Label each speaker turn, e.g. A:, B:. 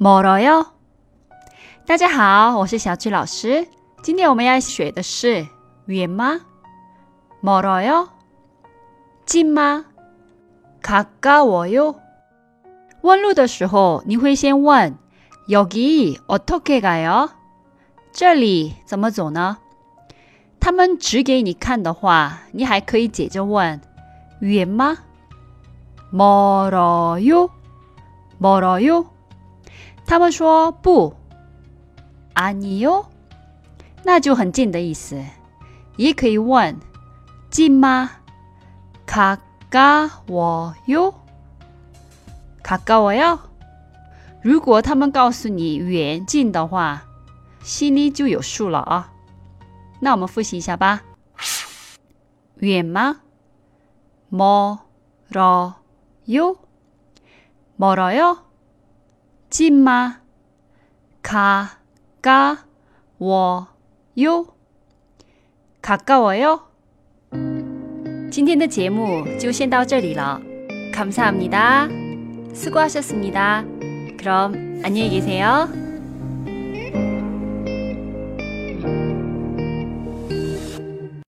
A: 멀어 요？ 大家好，我是小曲老师。今天我们要学的是远吗？멀어 요？ 近吗？가까워 요？ 问路的时候，你会先问여기어떻게가 요？ 这里怎么走呢？他们指给你看的话，你还可以接着问远吗？멀어 요？ 멀어 요？ 他们说不，아니 요， 那就很近的意思。也可以问近吗？가까워 요， 가까워 요。 如果他们告诉你远近的话，心里就有数了啊。那我们复习一下吧。远吗？멀어 요， 멀어 요。 近吗？가까워 요， 가까워 요。 今天的节目就先到这里了。감사합니다수고하셨습니다그럼안녕히계세요